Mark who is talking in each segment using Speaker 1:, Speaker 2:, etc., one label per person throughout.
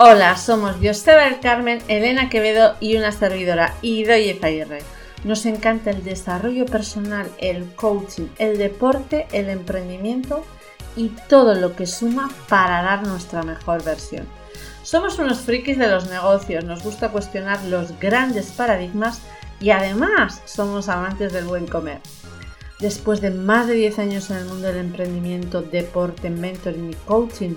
Speaker 1: Hola, somos Joseba del Carmen, Elena Quevedo y una servidora, Idoye Zaguirre. Nos encanta el desarrollo personal, el coaching, el deporte, el emprendimiento y todo lo que suma para dar nuestra mejor versión. Somos unos frikis de los negocios, nos gusta cuestionar los grandes paradigmas y además somos amantes del buen comer. Después de más de 10 años en el mundo del emprendimiento, deporte, mentoring y coaching,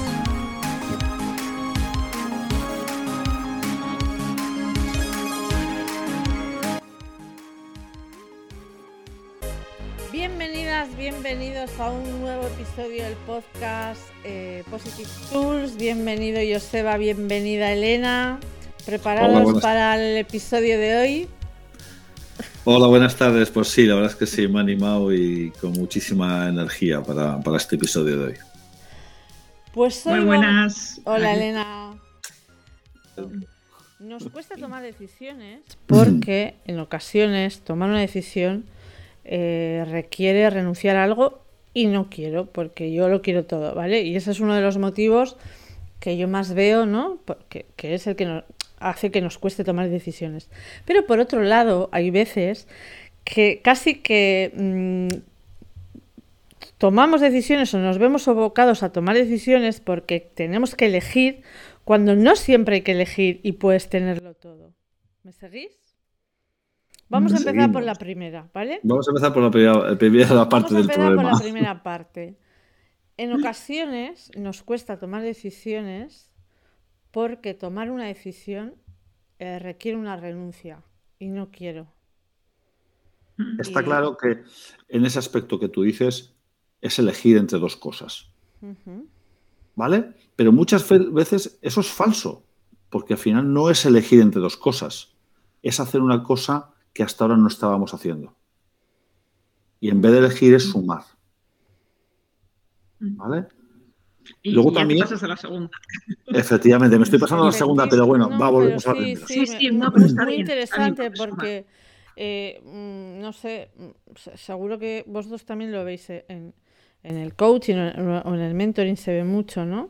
Speaker 1: A un nuevo episodio del podcast eh, Positive Tools. Bienvenido Joseba, bienvenida Elena. ¿Preparados para el episodio de hoy?
Speaker 2: Hola, buenas tardes. Pues sí, la verdad es que sí, me ha animado y con muchísima energía para, este episodio de hoy.
Speaker 1: Pues Muy buenas. Hola Elena. Nos cuesta tomar decisiones porque en ocasiones tomar una decisión eh, requiere renunciar a algo y no quiero, porque yo lo quiero todo, ¿vale? Y ese es uno de los motivos que yo más veo, ¿no? Porque, que es el que nos hace que nos cueste tomar decisiones. Pero por otro lado, hay veces que casi que mm, tomamos decisiones o nos vemos abocados a tomar decisiones porque tenemos que elegir cuando no siempre hay que elegir y puedes tenerlo todo. ¿Me seguís? Vamos a empezar por la primera, ¿vale?
Speaker 2: Vamos a empezar por la primera, parte del problema.
Speaker 1: Por la primera parte. En ocasiones nos cuesta tomar decisiones porque tomar una decisión eh, requiere una renuncia y no quiero.
Speaker 2: Está claro que en ese aspecto que tú dices es elegir entre dos cosas. ¿Vale? Pero muchas veces eso es falso, porque al final no es elegir entre dos cosas, es hacer una cosa que hasta ahora no estábamos haciendo. Y en vez de elegir es sumar. ¿Vale?
Speaker 3: Y Luego también. pasas a la segunda.
Speaker 2: Efectivamente, me estoy pasando a la segunda, pero bueno, va, volvemos a
Speaker 1: sí, sí, sí, no, pero está muy interesante porque, eh, mm, no sé, mm, seguro que vosotros también lo veis en, en el coaching o en el mentoring, se ve mucho, ¿no?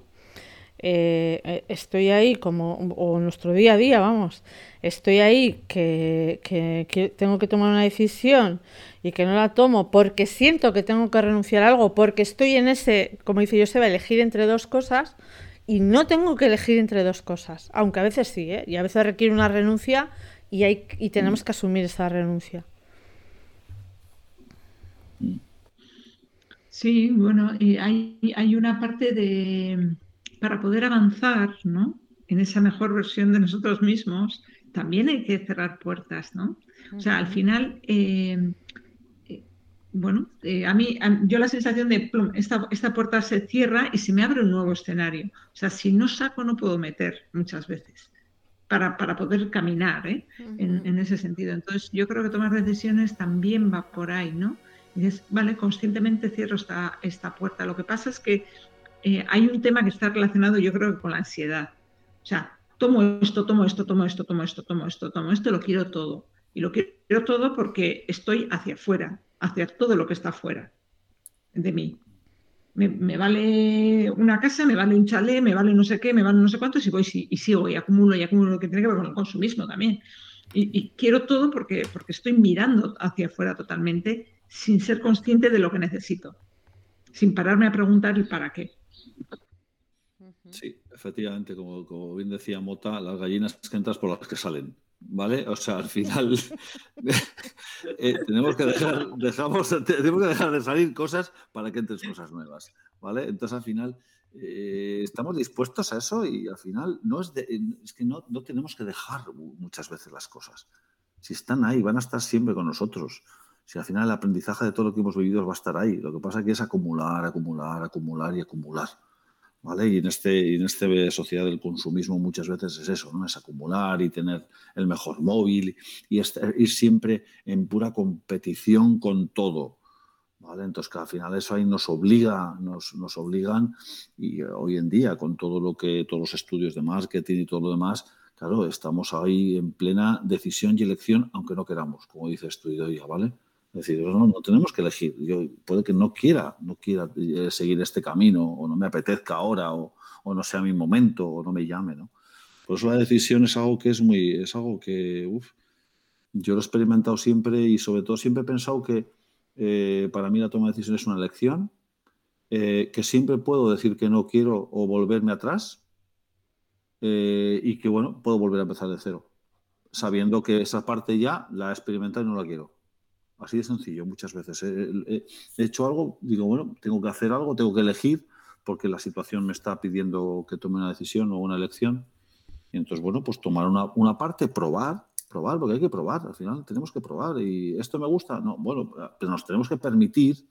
Speaker 1: Eh, eh, estoy ahí como, o nuestro día a día, vamos, estoy ahí que, que, tengo que tomar una decisión y que no la tomo porque siento que tengo que renunciar a algo, porque estoy en ese, como dice Joseba, elegir entre dos cosas y no tengo que elegir entre dos cosas, aunque a veces sí, ¿eh? y a veces requiere una renuncia y, hay, y tenemos que asumir esa renuncia.
Speaker 3: Sí, bueno, hay, hay una parte de para poder avanzar ¿no? en esa mejor versión de nosotros mismos, también hay que cerrar puertas, ¿no? O sea, al final, eh, eh, bueno, eh, a mí, yo la sensación de, esta, esta puerta se cierra y se me abre un nuevo escenario. O sea, si no saco, no puedo meter muchas veces. Para, para, poder caminar ¿eh? en, ese sentido. Entonces, yo creo que tomar decisiones también va por ahí, ¿no? Y dices, vale, conscientemente cierro esta, esta puerta. Lo que pasa es que eh, hay un tema que está relacionado yo creo con la ansiedad. O sea, tomo esto, tomo esto, tomo esto, tomo esto, tomo esto, tomo esto, lo quiero todo. Y lo quiero todo porque estoy hacia afuera, hacia todo lo que está afuera de mí. Me, vale una casa, me vale un chalet, me vale no sé qué, me vale no sé cuánto, y voy y sigo y acumulo y acumulo lo que tiene que ver con el consumismo también. Y, quiero todo porque, porque estoy mirando hacia afuera totalmente sin ser consciente de lo que necesito, sin pararme a preguntar el para qué.
Speaker 2: Sí, efectivamente, como, bien decía Mota, las gallinas que entras por las que salen. ¿Vale? O sea, al final eh, tenemos, que dejar, dejamos, tenemos que dejar de salir cosas para que entren cosas nuevas. ¿Vale? Entonces, al final, eh, estamos dispuestos a eso y al final no es, es que no, no tenemos que dejar muchas veces las cosas. Si están ahí, van a estar siempre con nosotros si al final el aprendizaje de todo lo que hemos vivido va a estar ahí. Lo que pasa aquí es acumular, acumular, acumular y acumular. ¿Vale? Y en este, en este sociedad del consumismo muchas veces es eso, ¿no? Es acumular y tener el mejor móvil y ir siempre en pura competición con todo. ¿Vale? Entonces, que al final eso ahí nos obliga, nos, nos obligan, y hoy en día, con todo lo que, todos los estudios de marketing y todo lo demás, claro, estamos ahí en plena decisión y elección, aunque no queramos, como dice estudio ya, ¿vale? Es decir, no, tenemos que elegir. Yo puede que no quiera, no quiera eh, seguir este camino, o no me apetezca ahora, o, no sea mi momento, o no me llame, ¿no? Por eso la decisión es algo que es muy, es algo que, uff, yo lo he experimentado siempre y sobre todo siempre he pensado que eh, para mí la toma de decisiones es una elección, eh, que siempre puedo decir que no quiero o volverme atrás y que, bueno, puedo volver a empezar de cero, sabiendo que esa parte ya la he experimentado y no la quiero. Así de sencillo muchas veces. He, hecho algo, digo, bueno, tengo que hacer algo, tengo que elegir porque la situación me está pidiendo que tome una decisión o una elección. Y entonces, bueno, pues tomar una, parte, probar, probar, porque hay que probar, al final tenemos que probar. ¿Y esto me gusta? No, bueno, pero nos tenemos que permitir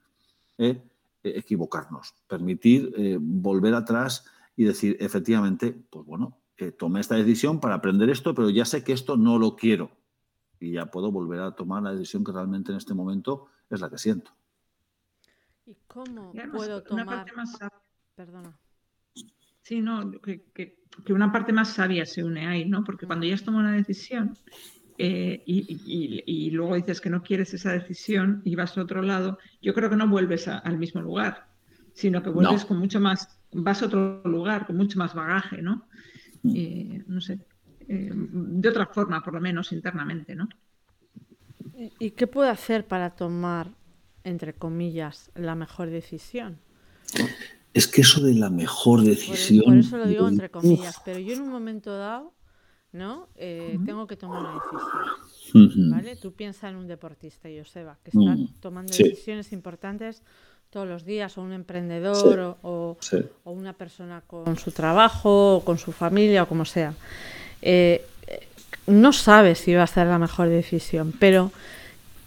Speaker 2: eh, equivocarnos, permitir eh, volver atrás y decir, efectivamente, pues bueno, eh, tomé esta decisión para aprender esto, pero ya sé que esto no lo quiero y ya puedo volver a tomar la decisión que realmente en este momento es la que siento.
Speaker 1: ¿Y cómo puedo tomar? Perdona.
Speaker 3: Sí, no, que, una parte más sabia se une ahí, ¿no? Porque cuando ya has tomado una decisión eh, y, luego dices que no quieres esa decisión y vas a otro lado, yo creo que no vuelves al mismo lugar, sino que vuelves con mucho más, vas a otro lugar, con mucho más bagaje, ¿no? Mm. Eh, no sé, eh, de otra forma, por lo menos internamente, ¿no?
Speaker 1: ¿Y qué puedo hacer para tomar, entre comillas, la mejor decisión?
Speaker 2: Es que eso de la mejor decisión.
Speaker 1: Por, eso lo digo entre comillas, pero yo en un momento dado, ¿no? Eh, tengo que tomar una decisión. ¿Vale? Tú piensas en un deportista, Joseba, que está tomando decisiones importantes todos los días, o un emprendedor, o, o, una persona con su trabajo, o con su familia, o como sea. Eh, no sabes si va a ser la mejor decisión, pero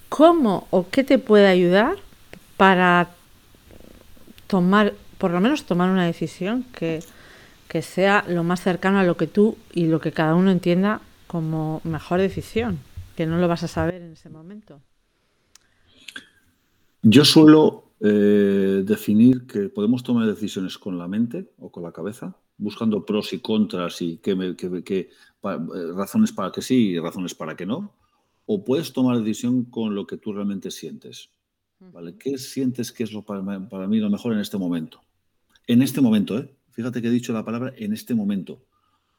Speaker 1: ¿cómo o qué te puede ayudar para tomar, por lo menos tomar una decisión que, sea lo más cercano a lo que tú y lo que cada uno entienda como mejor decisión, que no lo vas a saber en ese momento?
Speaker 2: Yo suelo eh, definir que podemos tomar decisiones con la mente o con la cabeza buscando pros y contras y que, eh, razones para que sí y razones para que no, o puedes tomar decisión con lo que tú realmente sientes. ¿vale? ¿Qué sientes que es lo para, mí lo mejor en este momento? En este momento, ¿eh? fíjate que he dicho la palabra en este momento,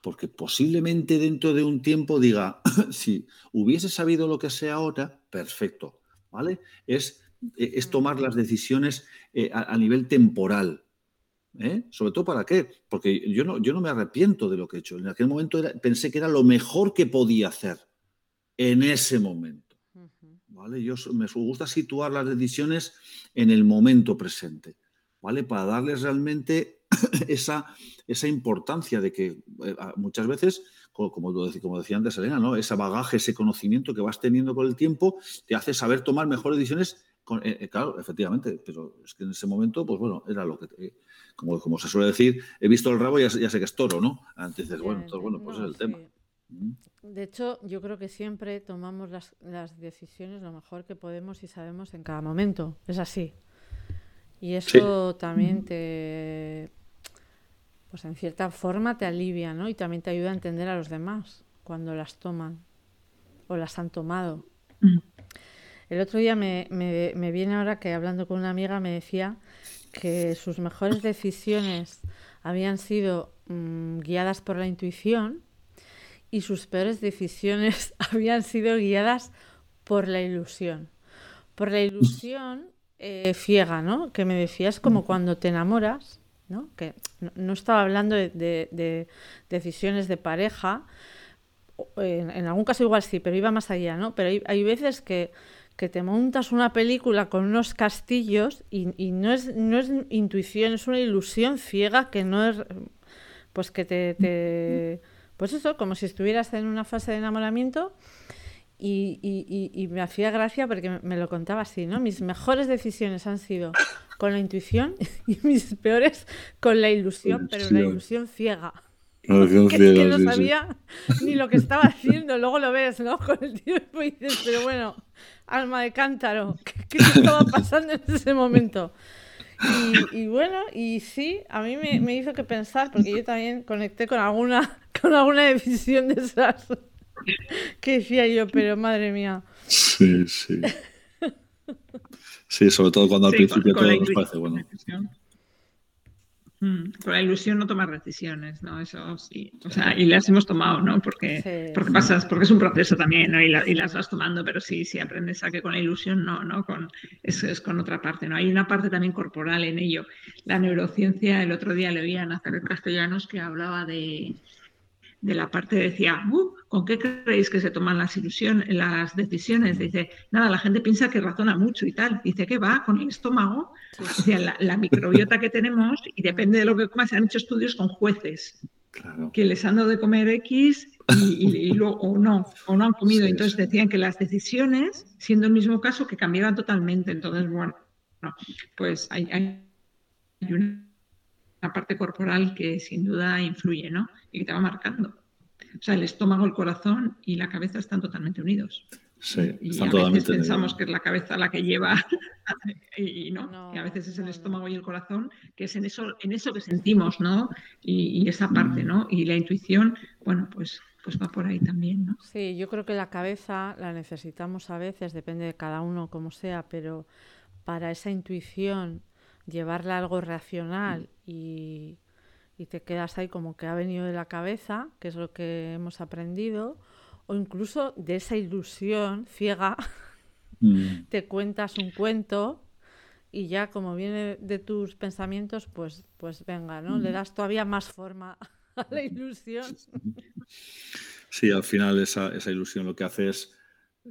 Speaker 2: porque posiblemente dentro de un tiempo diga, si hubiese sabido lo que sé ahora, perfecto, ¿vale? Es, e, es tomar las decisiones eh, a nivel temporal, ¿eh? ¿Sobre todo para qué? Porque yo no, yo no me arrepiento de lo que he hecho. En aquel momento pensé que era lo mejor que podía hacer en ese momento. ¿Vale? Yo, me gusta situar las decisiones en el momento presente, ¿vale? Para darles realmente esa, esa importancia de que eh, muchas veces, como, como, decía antes Elena, ¿no? ese bagaje, ese conocimiento que vas teniendo con el tiempo, te hace saber tomar mejores decisiones eh, claro, efectivamente, pero es que en ese momento, pues bueno, era lo que, como, como se suele decir, he visto el rabo y ya, sé que es toro, ¿no? Antes dices, bueno, entonces, bueno, pues es el tema.
Speaker 1: De hecho, yo creo que siempre tomamos las, las, decisiones lo mejor que podemos y sabemos en cada momento. Es así. Y eso también te, pues en cierta forma te alivia, ¿no? Y también te ayuda a entender a los demás cuando las toman o las han tomado. Mm. El otro día me, viene ahora que hablando con una amiga me decía que sus mejores decisiones habían sido mm, guiadas por la intuición y sus peores decisiones habían sido guiadas por la ilusión. Por la ilusión eh, ciega, ¿no? Que me decías como cuando te enamoras, ¿no? Que no, estaba hablando de, decisiones de pareja, en, algún caso igual sí, pero iba más allá, ¿no? Pero hay veces que que te montas una película con unos castillos y, no, es, no es intuición, es una ilusión ciega que no es, pues que te, pues eso, como si estuvieras en una fase de enamoramiento y, y, me hacía gracia porque me lo contaba así, ¿no? Mis mejores decisiones han sido con la intuición y mis peores con la ilusión, pero la ilusión ciega. que, no sabía ni lo que estaba haciendo. Luego lo ves, ¿no? Con el tiempo y dices, pero bueno, alma de cántaro, ¿qué, estaba pasando en ese momento? Y, bueno, y sí, a mí me, hizo que pensar, porque yo también conecté con alguna, con alguna decisión de esas que decía yo, pero madre mía.
Speaker 2: Sí, sí. Sí, sobre todo cuando al principio todo nos parece bueno.
Speaker 3: Mm, con la ilusión no tomar decisiones, ¿no? Eso sí. O sea, y las hemos tomado, ¿no? Porque, porque pasas, porque es un proceso también, ¿no? Y, las vas tomando, pero sí, sí aprendes a que con la ilusión no, ¿no? Con, es, es con otra parte, ¿no? Hay una parte también corporal en ello. La neurociencia, el otro día le oía a Nazaret Castellanos que hablaba de, de la parte decía, uh, ¿con qué creéis que se toman las ilusiones, las decisiones? Dice, nada, la gente piensa que razona mucho y tal. Dice que va con el estómago, la, microbiota que tenemos, y depende de lo que comas, se han hecho estudios con jueces que les han dado de comer X y, luego, o no, o no han comido. Entonces decían que las decisiones, siendo el mismo caso, que cambiaban totalmente. Entonces, bueno, pues hay, hay una parte corporal que sin duda influye, ¿no? Y que te va marcando. O sea, el estómago, el corazón y la cabeza están totalmente unidos.
Speaker 2: Sí,
Speaker 3: y a veces pensamos que es la cabeza la que lleva y no, que a veces es el estómago y el corazón, que es en eso, en eso que sentimos, ¿no? Y, esa parte, mm. ¿no? Y la intuición, bueno, pues, pues va por ahí también, ¿no?
Speaker 1: Sí, yo creo que la cabeza la necesitamos a veces, depende de cada uno como sea, pero para esa intuición llevarla a algo racional y, te quedas ahí como que ha venido de la cabeza, que es lo que hemos aprendido, o incluso de esa ilusión ciega, mm. te cuentas un cuento y ya como viene de tus pensamientos, pues, pues venga, ¿no? Le mm. das todavía más forma a la ilusión.
Speaker 2: Sí, al final esa, esa ilusión lo que hace es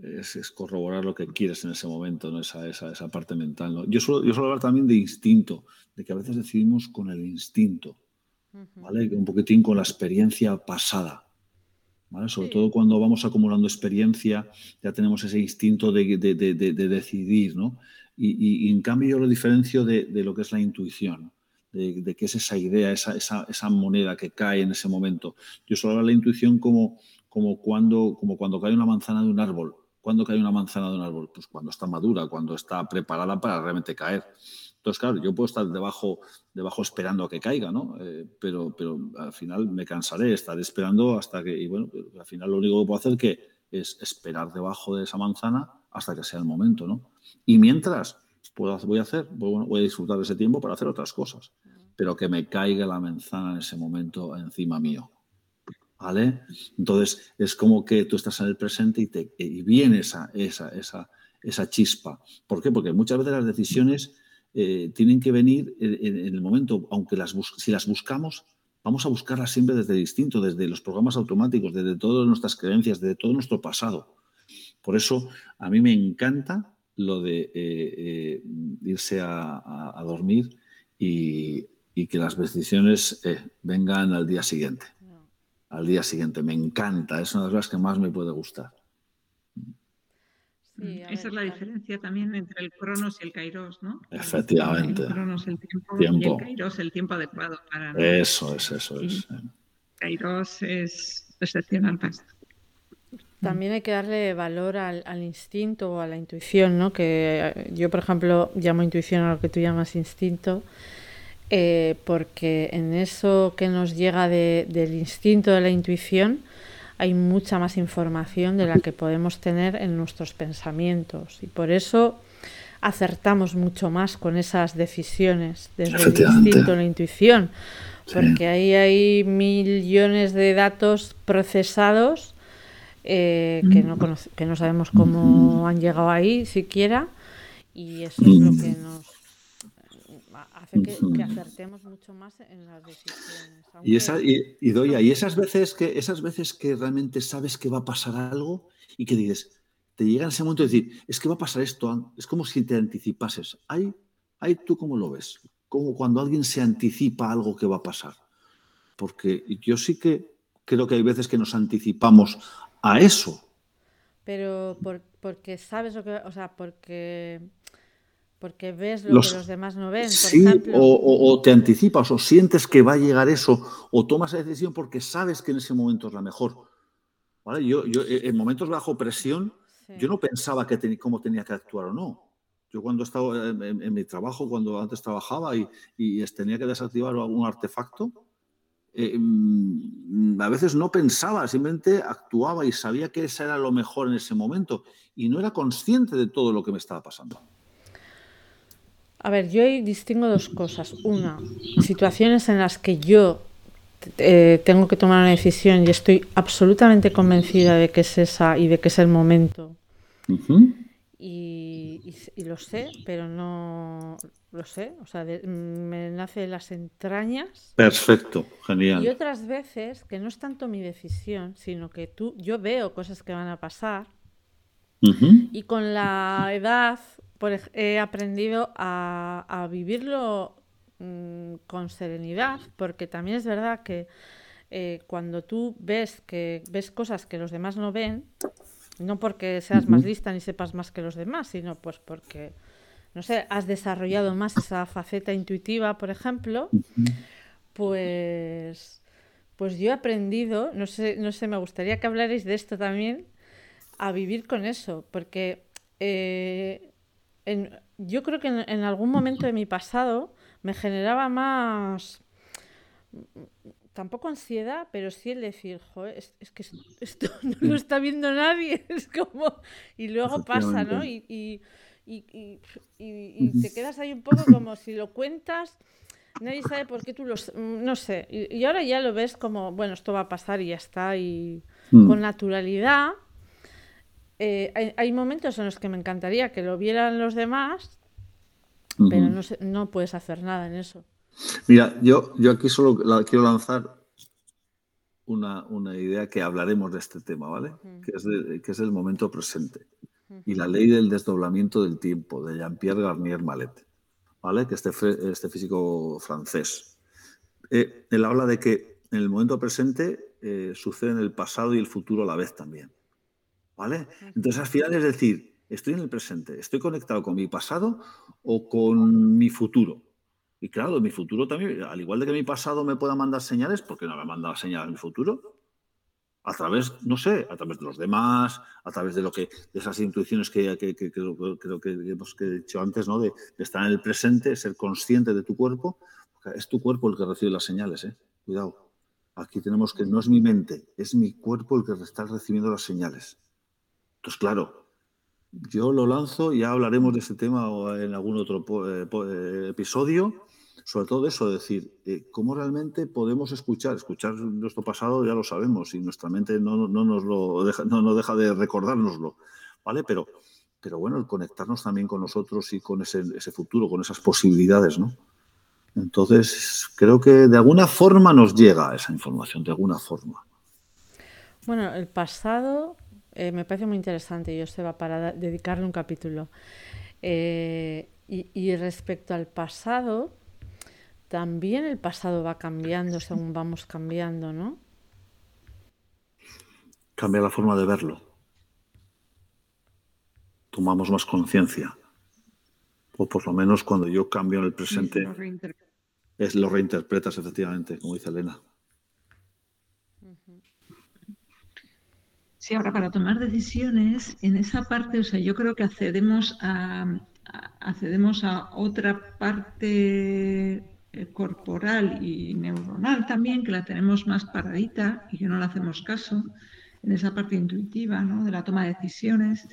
Speaker 2: es, corroborar lo que quieres en ese momento, ¿no? esa, esa, esa parte mental. ¿no? Yo, suelo, yo suelo hablar también de instinto, de que a veces decidimos con el instinto, ¿vale? un poquitín con la experiencia pasada. ¿vale? Sobre todo cuando vamos acumulando experiencia, ya tenemos ese instinto de, de, de, de decidir. ¿no? Y, y, en cambio yo lo diferencio de, lo que es la intuición. De, que es esa idea, esa, esa, esa moneda que cae en ese momento. Yo suelo hablar de la intuición como, como, cuando, como cuando cae una manzana de un árbol. ¿Cuándo cae una manzana de un árbol? Pues cuando está madura, cuando está preparada para realmente caer. Entonces, claro, yo puedo estar debajo, debajo esperando a que caiga, ¿no? Eh, pero, pero al final me cansaré, estaré esperando hasta que, y bueno, al final lo único que puedo hacer que es esperar debajo de esa manzana hasta que sea el momento, ¿no? Y mientras, puedo, voy a hacer, voy a disfrutar de ese tiempo para hacer otras cosas, pero que me caiga la manzana en ese momento encima mío. ¿Vale? Entonces es como que tú estás en el presente y, te, viene esa, esa, esa, esa, chispa. ¿Por qué? Porque muchas veces las decisiones eh, tienen que venir en, el momento, aunque las si las buscamos, vamos a buscarlas siempre desde distinto, desde los programas automáticos, desde todas nuestras creencias, desde todo nuestro pasado. Por eso a mí me encanta lo de eh, eh, irse a, dormir y, y, que las decisiones vengan al día siguiente al día siguiente. Me encanta, es una de las cosas que más me puede gustar.
Speaker 3: Sí, Esa es la diferencia también entre el cronos y el kairos, ¿no?
Speaker 2: Efectivamente.
Speaker 3: El cronos, el tiempo, y el kairos, el tiempo adecuado para...
Speaker 2: Eso es, eso es.
Speaker 3: Kairos es excepcional
Speaker 1: También hay que darle valor al, al, instinto o a la intuición, ¿no? Que eh, yo, por ejemplo, llamo intuición a lo que tú llamas instinto. Eh, porque en eso que nos llega del instinto, de la intuición, hay mucha más información de la que podemos tener en nuestros pensamientos. Y por eso acertamos mucho más con esas decisiones desde el instinto, la intuición, porque ahí hay millones de datos procesados eh, que, no que no sabemos cómo han llegado ahí siquiera, y eso es lo que nos que, acertemos mucho más en las decisiones.
Speaker 2: Y, esa, y, Doya, y esas veces, que, esas veces que realmente sabes que va a pasar algo y que dices, te llega en ese momento de decir, es que va a pasar esto, es como si te anticipases. ¿Hay, hay tú cómo lo ves? Como cuando alguien se anticipa algo que va a pasar. Porque yo sí que creo que hay veces que nos anticipamos a eso.
Speaker 1: Pero porque sabes lo que, o sea, porque Porque ves lo que los demás no ven. Por
Speaker 2: sí, o, te anticipas, o sientes que va a llegar eso, o tomas esa decisión porque sabes que en ese momento es la mejor. ¿Vale? Yo, yo eh, en momentos bajo presión, yo no pensaba que cómo tenía que actuar o no. Yo cuando estaba en, mi trabajo, cuando antes trabajaba y, y, tenía que desactivar algún artefacto, eh, mm, a veces no pensaba, simplemente actuaba y sabía que ese era lo mejor en ese momento y no era consciente de todo lo que me estaba pasando.
Speaker 1: A ver, yo distingo dos cosas. Una, situaciones en las que yo eh, tengo que tomar una decisión y estoy absolutamente convencida de que es esa y de que es el momento. y, lo sé, pero no lo sé, o sea, me nace de las entrañas.
Speaker 2: Perfecto, genial.
Speaker 1: Y otras veces que no es tanto mi decisión, sino que tú, yo veo cosas que van a pasar y con la edad he aprendido a, vivirlo mm, con serenidad, porque también es verdad que eh, cuando tú ves que ves cosas que los demás no ven, no porque seas más lista ni sepas más que los demás, sino pues porque no sé, has desarrollado más esa faceta intuitiva, por ejemplo, pues pues yo he aprendido, no sé, no sé, me gustaría que hablarais de esto también, a vivir con eso, porque eh, yo creo que en, algún momento de mi pasado me generaba más, tampoco ansiedad, pero sí el decir, joder, es, que esto, no lo está viendo nadie, es como, y luego pasa, ¿no? Y, y, y, te quedas ahí un poco como si lo cuentas, nadie sabe por qué tú lo, no sé, y, ahora ya lo ves como, bueno, esto va a pasar y ya está, y mm. con naturalidad eh, hay, momentos en los que me encantaría que lo vieran los demás, pero no, no puedes hacer nada en eso.
Speaker 2: Mira, yo, yo aquí solo quiero lanzar una, idea que hablaremos de este tema, ¿vale? que, es que es el momento presente y la ley del desdoblamiento del tiempo de Jean-Pierre Garnier Mallet, ¿vale? que este, este físico francés. Eh, él habla de que en el momento presente eh, sucede en el pasado y el futuro a la vez también. ¿Vale? Entonces, al final es decir, estoy en el presente, estoy conectado con mi pasado o con mi futuro. Y claro, mi futuro también, al igual de que mi pasado me pueda mandar señales, ¿por qué no me manda señales mi futuro? A través, no sé, a través de los demás, a través de lo que, de esas intuiciones que, creo que, hemos dicho antes, ¿no? De, estar en el presente, ser consciente de tu cuerpo. Es tu cuerpo el que recibe las señales, ¿eh? Cuidado. Aquí tenemos que no es mi mente, es mi cuerpo el que está recibiendo las señales. Entonces, claro, yo lo lanzo ya hablaremos de ese tema en algún otro eh, eh, episodio, sobre todo eso, decir, eh, cómo realmente podemos escuchar. Escuchar nuestro pasado ya lo sabemos y nuestra mente no, nos lo deja, no, deja de recordárnoslo, ¿vale? Pero, pero bueno, el conectarnos también con nosotros y con ese, ese futuro, con esas posibilidades, ¿no? Entonces, creo que de alguna forma nos llega esa información, de alguna forma.
Speaker 1: Bueno, el pasado eh, me parece muy interesante, yo va para dedicarle un capítulo. Eh, y, respecto al pasado, también el pasado va cambiando según vamos cambiando, ¿no?
Speaker 2: Cambia la forma de verlo. Tomamos más conciencia. O por lo menos cuando yo cambio en el presente, es lo reinterpretas efectivamente, como dice Elena.
Speaker 3: Sí, ahora para tomar decisiones, en esa parte, o sea, yo creo que accedemos a, accedemos a otra parte eh, corporal y neuronal también, que la tenemos más paradita y que no le hacemos caso, en esa parte intuitiva, ¿no? De la toma de decisiones.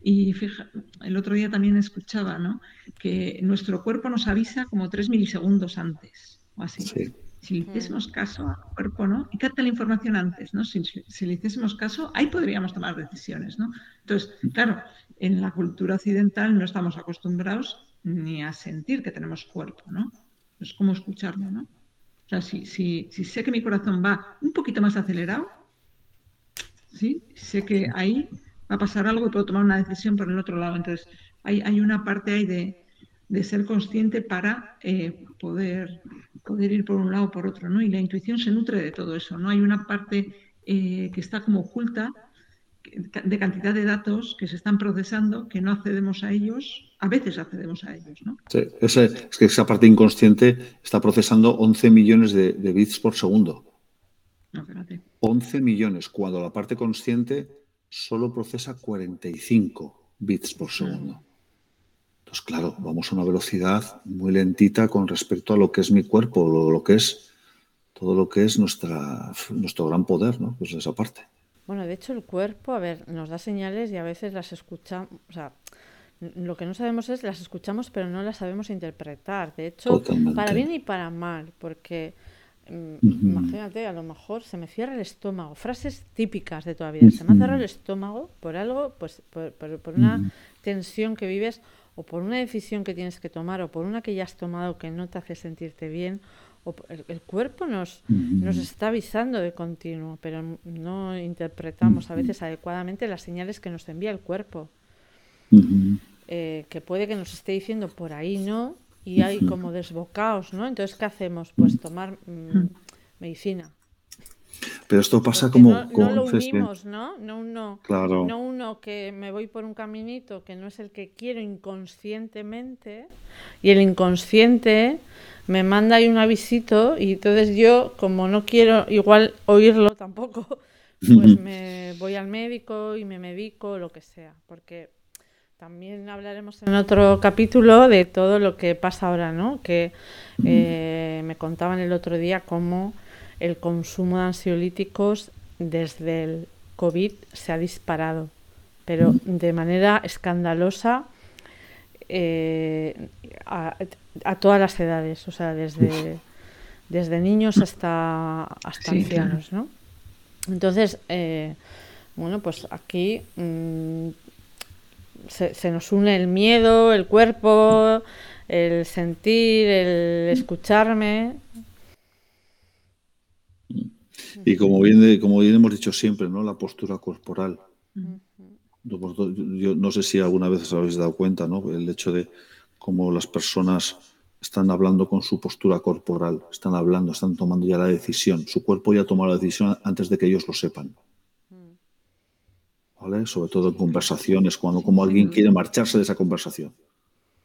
Speaker 3: Y fija, el otro día también escuchaba, ¿no? Que nuestro cuerpo nos avisa como tres milisegundos antes, o así. Sí. Si le hiciésemos caso al cuerpo, ¿no? Y capta la información antes, ¿no? Si, le hiciésemos caso, ahí podríamos tomar decisiones, ¿no? Entonces, claro, en la cultura occidental no estamos acostumbrados ni a sentir que tenemos cuerpo, ¿no? Es como escucharlo, ¿no? O sea, si, si, si sé que mi corazón va un poquito más acelerado, ¿sí? Sé que ahí va a pasar algo y puedo tomar una decisión por el otro lado. Entonces, hay, hay una parte ahí de, de ser consciente para eh, poder, poder ir por un lado o por otro, ¿no? Y la intuición se nutre de todo eso, ¿no? Hay una parte eh, que está como oculta de cantidad de datos que se están procesando que no accedemos a ellos, a veces accedemos a ellos, ¿no?
Speaker 2: Sí, es que esa parte inconsciente está procesando 11 millones de, bits por segundo. No, 11 millones, cuando la parte consciente solo procesa 45 bits por segundo. Entonces, claro, vamos a una velocidad muy lentita con respecto a lo que es mi cuerpo, lo, lo que es todo lo que es nuestra, nuestro gran poder, ¿no? Pues esa parte.
Speaker 1: Bueno, de hecho el cuerpo, a ver, nos da señales y a veces las escuchamos, o sea, lo que no sabemos es las escuchamos pero no las sabemos interpretar. De hecho, para bien y para mal, porque mm, imagínate, a lo mejor se me cierra el estómago, frases típicas de toda vida, se me ha cerrado el estómago por algo, pues por, por una tensión que vives o por una decisión que tienes que tomar o por una que ya has tomado que no te hace sentirte bien el, cuerpo nos, nos está avisando de continuo, pero no interpretamos a veces adecuadamente las señales que nos envía el cuerpo. Eh, que puede que nos esté diciendo por ahí no, y hay como desbocaos, ¿no? Entonces, ¿qué hacemos? Pues tomar mm, medicina.
Speaker 2: Pero esto pasa como...
Speaker 1: No, no lo unimos, ¿no? No uno, no uno que me voy por un caminito que no es el que quiero inconscientemente, y el inconsciente me manda ahí un avisito y entonces yo, como no quiero igual oírlo tampoco, pues me voy al médico y me medico, lo que sea, porque también hablaremos en otro capítulo de todo lo que pasa ahora, ¿no? Que eh, me contaban el otro día cómo el consumo de ansiolíticos desde el COVID se ha disparado, pero de manera escandalosa eh, a, todas las edades, o sea, desde, desde niños hasta, hasta ancianos, ¿no? Entonces, eh, bueno, pues aquí mm, se, nos une el miedo, el cuerpo, el sentir, el escucharme.
Speaker 2: Y como bien, como bien hemos dicho siempre, ¿no? La postura corporal. Yo no sé si alguna vez os habéis dado cuenta, ¿no? El hecho de cómo las personas están hablando con su postura corporal, están hablando, están tomando ya la decisión. Su cuerpo ya ha tomado la decisión antes de que ellos lo sepan. ¿Vale? Sobre todo en conversaciones, cuando como alguien quiere marcharse de esa conversación.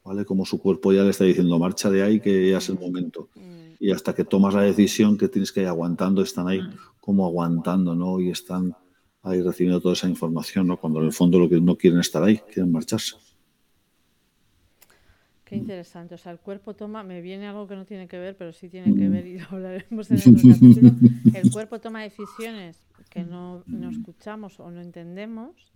Speaker 2: ¿Vale? Como su cuerpo ya le está diciendo, marcha de ahí, que ya es el momento. Y hasta que tomas la decisión que tienes que ir aguantando, están ahí como aguantando, ¿no? Y están ahí recibiendo toda esa información, ¿no? Cuando en el fondo lo que no quieren estar ahí, quieren marcharse.
Speaker 1: Qué interesante. O sea, el cuerpo toma, me viene algo que no tiene que ver, pero sí tiene que ver y lo hablaremos en otro capítulo. El cuerpo toma decisiones que no, no escuchamos o no entendemos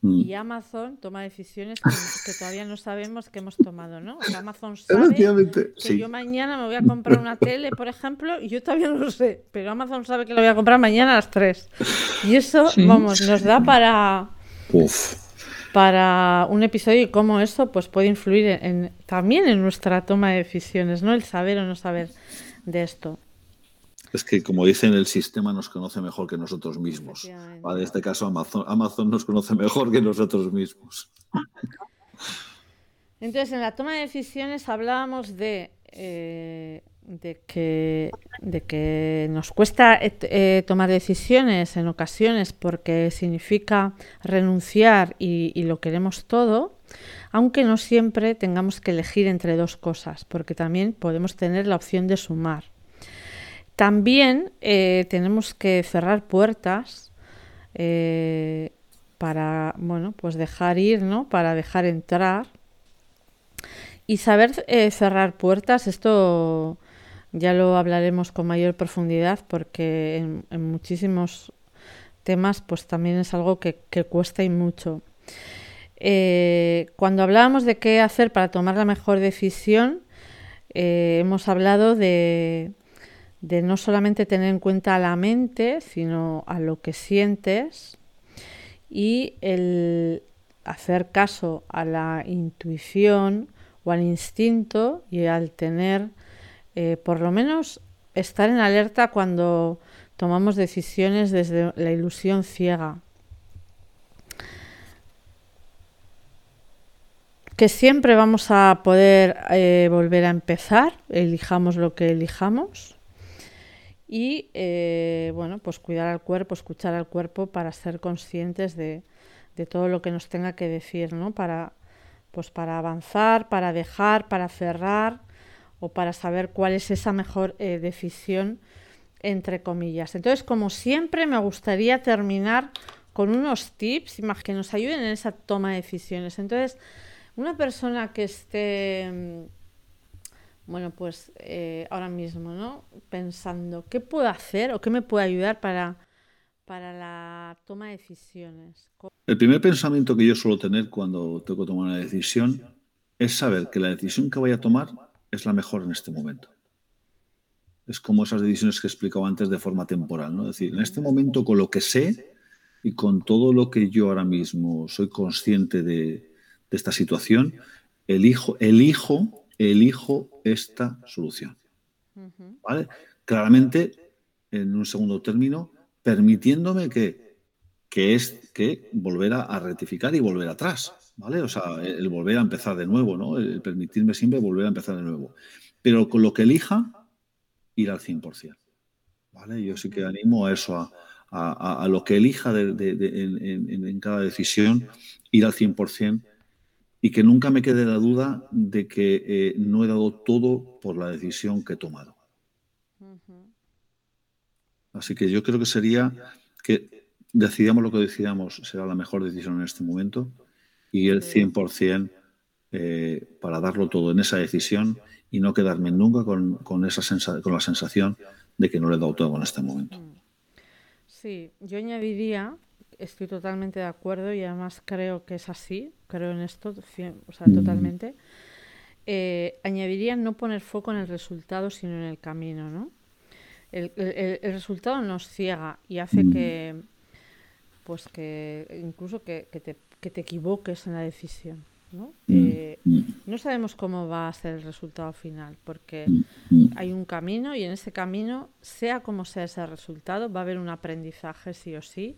Speaker 1: Mm. Y Amazon toma decisiones que, todavía no sabemos que hemos tomado, ¿no? Amazon sabe que yo mañana me voy a comprar una tele, por ejemplo, y yo todavía no lo sé, pero Amazon sabe que lo voy a comprar mañana a las 3. Y eso, vamos, nos da para... para un episodio y cómo eso pues puede influir en, también en nuestra toma de decisiones, ¿no? El saber o no saber de esto.
Speaker 2: Es que, como dicen, el sistema nos conoce mejor que nosotros mismos. En este caso, Amazon, Amazon nos conoce mejor que nosotros mismos.
Speaker 1: Entonces, en la toma de decisiones hablábamos de, eh, de, que, de que nos cuesta eh, eh, tomar decisiones en ocasiones porque significa renunciar y, y lo queremos todo, aunque no siempre tengamos que elegir entre dos cosas, porque también podemos tener la opción de sumar. También eh, tenemos que cerrar puertas eh, para, bueno, pues dejar ir, ¿no? Para dejar entrar. Y saber eh, cerrar puertas, esto ya lo hablaremos con mayor profundidad porque en, muchísimos temas pues también es algo que, cuesta y mucho. cuando hablábamos de qué hacer para tomar la mejor decisión, hemos hablado de, de no solamente tener en cuenta a la mente, sino a lo que sientes y el hacer caso a la intuición o al instinto y al tener, eh, por lo menos, estar en alerta cuando tomamos decisiones desde la ilusión ciega. Que siempre vamos a poder eh, volver a empezar, elijamos lo que elijamos y eh, bueno, pues cuidar al cuerpo, escuchar al cuerpo para ser conscientes de, todo lo que nos tenga que decir, ¿no? Para, pues para avanzar, para dejar, para cerrar o para saber cuál es esa mejor eh, decisión entre comillas. Entonces, como siempre, me gustaría terminar con unos tips que nos ayuden en esa toma de decisiones. Entonces, una persona que esté, mm, bueno, pues eh, ahora mismo, ¿no? Pensando, ¿qué puedo hacer o qué me puede ayudar para, para la toma de decisiones?
Speaker 2: El primer pensamiento que yo suelo tener cuando tengo que tomar una decisión es saber que la decisión que voy a tomar es la mejor en este momento. Es como esas decisiones que he explicado antes de forma temporal, ¿no? Es decir, en este momento con lo que sé y con todo lo que yo ahora mismo soy consciente de, esta situación, elijo, elijo, elijo esta solución. ¿Vale? Claramente, en un segundo término, permitiéndome que, que es que volver a, rectificar y volver atrás. ¿Vale? O sea, el volver a empezar de nuevo, ¿no? El permitirme siempre volver a empezar de nuevo. Pero con lo que elija, ir al 100%. ¿vale? Yo sí que animo a eso, a, lo que elija en, cada decisión, ir al 100% y que nunca me quede la duda de que eh, no he dado todo por la decisión que he tomado. Así que yo creo que sería que decidamos lo que decidamos, será la mejor decisión en este momento y el 100% eh, para darlo todo en esa decisión y no quedarme nunca con, esa con la sensación de que no le he dado todo en este momento. Mm.
Speaker 1: Sí, yo añadiría, estoy totalmente de acuerdo y además creo que es así, creo en esto, o sea, totalmente. Eh, añadiría no poner foco en el resultado, sino en el camino, ¿no? El, resultado nos ciega y hace mm. que, pues que incluso que, te, que te equivoques en la decisión. ¿no? Mm, eh, mm. no sabemos cómo va a ser el resultado final, porque mm, hay un camino y en ese camino, sea como sea ese resultado, va a haber un aprendizaje sí o sí.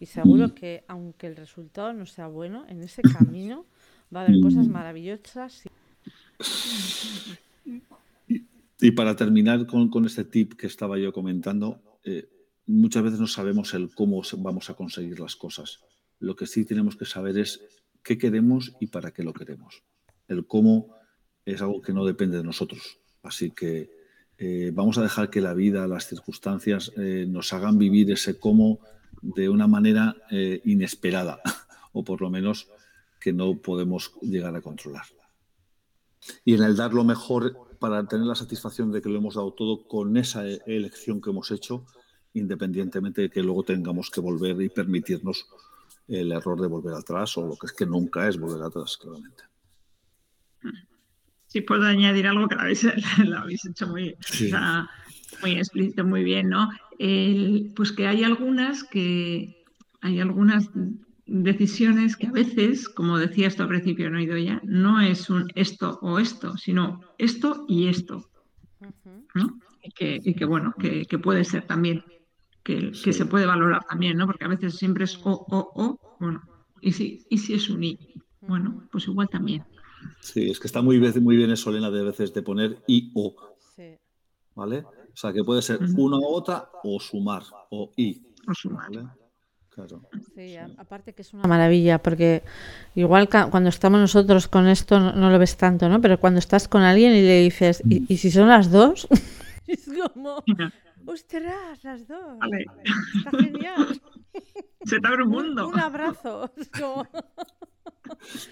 Speaker 1: Y seguro que aunque el resultado no sea bueno, en ese camino va a haber cosas maravillosas.
Speaker 2: Y, para terminar con, con, este tip que estaba yo comentando, eh, muchas veces no sabemos el cómo vamos a conseguir las cosas. Lo que sí tenemos que saber es qué queremos y para qué lo queremos. El cómo es algo que no depende de nosotros. Así que eh, vamos a dejar que la vida, las circunstancias eh, nos hagan vivir ese cómo de una manera eh, inesperada o por lo menos que no podemos llegar a controlar. Y en el dar lo mejor para tener la satisfacción de que lo hemos dado todo con esa elección que hemos hecho, independientemente de que luego tengamos que volver y permitirnos el error de volver atrás o lo que es que nunca es volver atrás, claramente.
Speaker 3: Sí, puedo añadir algo que lo habéis, hecho muy, muy explícito, muy bien, ¿no? Pues que hay algunas que hay algunas decisiones que a veces, como decía esto al principio, no ya, no es un esto o esto, sino esto y esto. ¿no? Y, que, y que, bueno, que, que puede ser también que, se puede valorar también, ¿no? Porque a veces siempre es o, o, o, bueno, y si, y si es un i, bueno, pues igual también.
Speaker 2: Sí, es que está muy bien, muy bien eso, Elena, de veces de poner i o. Sí. ¿Vale? O sea, que puede ser una u otra o sumar, o i.
Speaker 3: O sumar.
Speaker 1: Claro. Sí, aparte que es una maravilla, porque igual cuando estamos nosotros con esto no, lo ves tanto, ¿no? Pero cuando estás con alguien y le dices, ¿y, y si son las dos? es como, ¡Ostras, las dos! Está genial.
Speaker 3: Se te abre un mundo.
Speaker 1: Un, abrazo.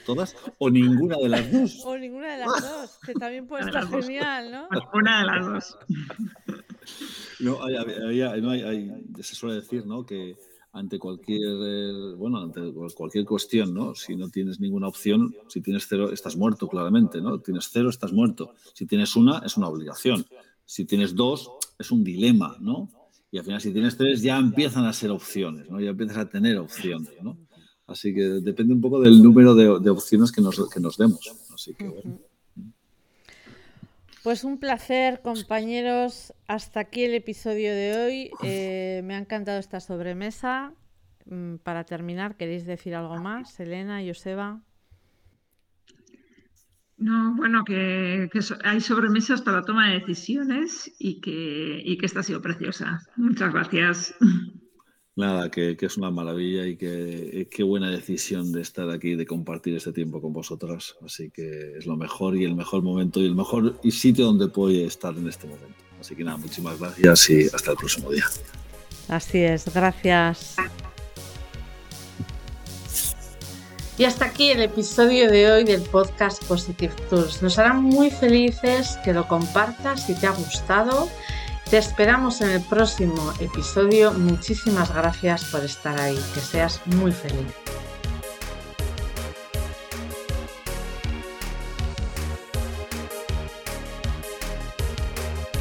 Speaker 2: ¿Todas o ninguna de las dos?
Speaker 1: O ninguna de las dos, que también puede estar genial, ¿no?
Speaker 3: Una de las dos.
Speaker 2: No, hay, se suele decir, ¿no? Que ante cualquier, bueno, ante cualquier cuestión, ¿no? Si no tienes ninguna opción, si tienes cero, estás muerto, claramente, ¿no? Tienes cero, estás muerto. Si tienes una, es una obligación. Si tienes dos, es un dilema, ¿no? Y al final, si tienes tres, ya empiezan a ser opciones, ¿no? Ya empiezas a tener opciones, ¿no? Así que depende un poco del número de, opciones que nos, que nos demos. Así que, bueno.
Speaker 1: Pues un placer, compañeros. Hasta aquí el episodio de hoy. Eh, me ha encantado esta sobremesa. Mm, para terminar, ¿queréis decir algo más? Elena, Joseba.
Speaker 3: No, bueno, que, hay sobremesas para la toma de decisiones y que, y que esta ha sido preciosa. Muchas gracias.
Speaker 2: Nada, que, es una maravilla y que qué buena decisión de estar aquí, de compartir este tiempo con vosotras. Así que es lo mejor y el mejor momento y el mejor y sitio donde puedo estar en este momento. Así que nada, muchísimas gracias y hasta el próximo día.
Speaker 1: Así es, gracias. Y hasta aquí el episodio de hoy del podcast Positive Tools. Nos hará muy felices que lo compartas si te ha gustado te esperamos en el próximo episodio. Muchísimas gracias por estar ahí. Que seas muy feliz.